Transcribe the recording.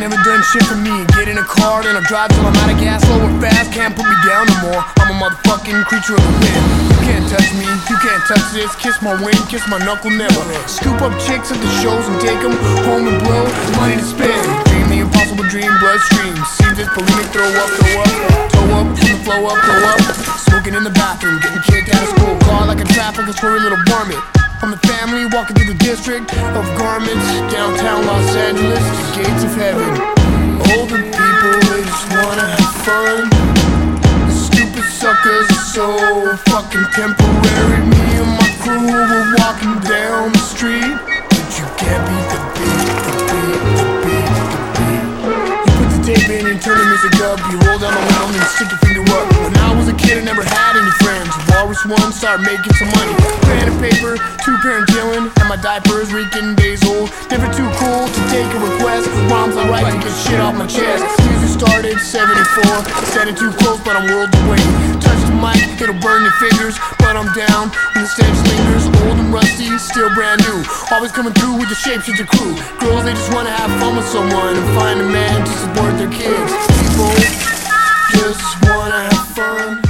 never done shit for me. Get in a car, then I drive till I'm out of gas, slow and fast. Can't put me down no more. I'm a motherfucking creature of the wind. You can't touch me, you can't touch this. Kiss my wing, kiss my knuckle, never. Scoop up chicks at the shows and take them home and blow. Money to spend. Dream the impossible dream, bloodstream. Seems it's bulimic, throw up, throw up. throw up, from the flow up, throw up. Smoking in the bathroom, getting kicked out of school. Car like a traffic, a little varmint. I'm the family walking through the district of garments, downtown Los Angeles, the gates of heaven. Older people, they just wanna have fun. Stupid suckers are so fucking temporary. Me and my crew were walking down the street, but you can't beat the beat, the beat, the beat, the beat. You put the tape in and turn the music up. You hold down the window and stick your finger up. When I was a kid, I never had. One, start making some money. Pen and paper, two parent chillin', and my diapers reeking days old. Never too cool to take a request. Rhymes I write to get shit off my chest. Music started 74, standing too close, but I'm worlds away. Touch the mic, it'll burn your fingers, but I'm down when the stench lingers. Old and rusty, still brand new. Always coming through with the shapeshifter crew. Girls, they just wanna have fun with someone and find a man to support their kids. People just wanna have fun.